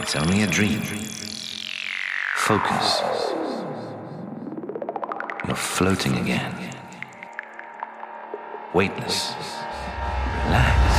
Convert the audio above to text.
It's only a dream. Focus. You're floating again. Weightless. Relax.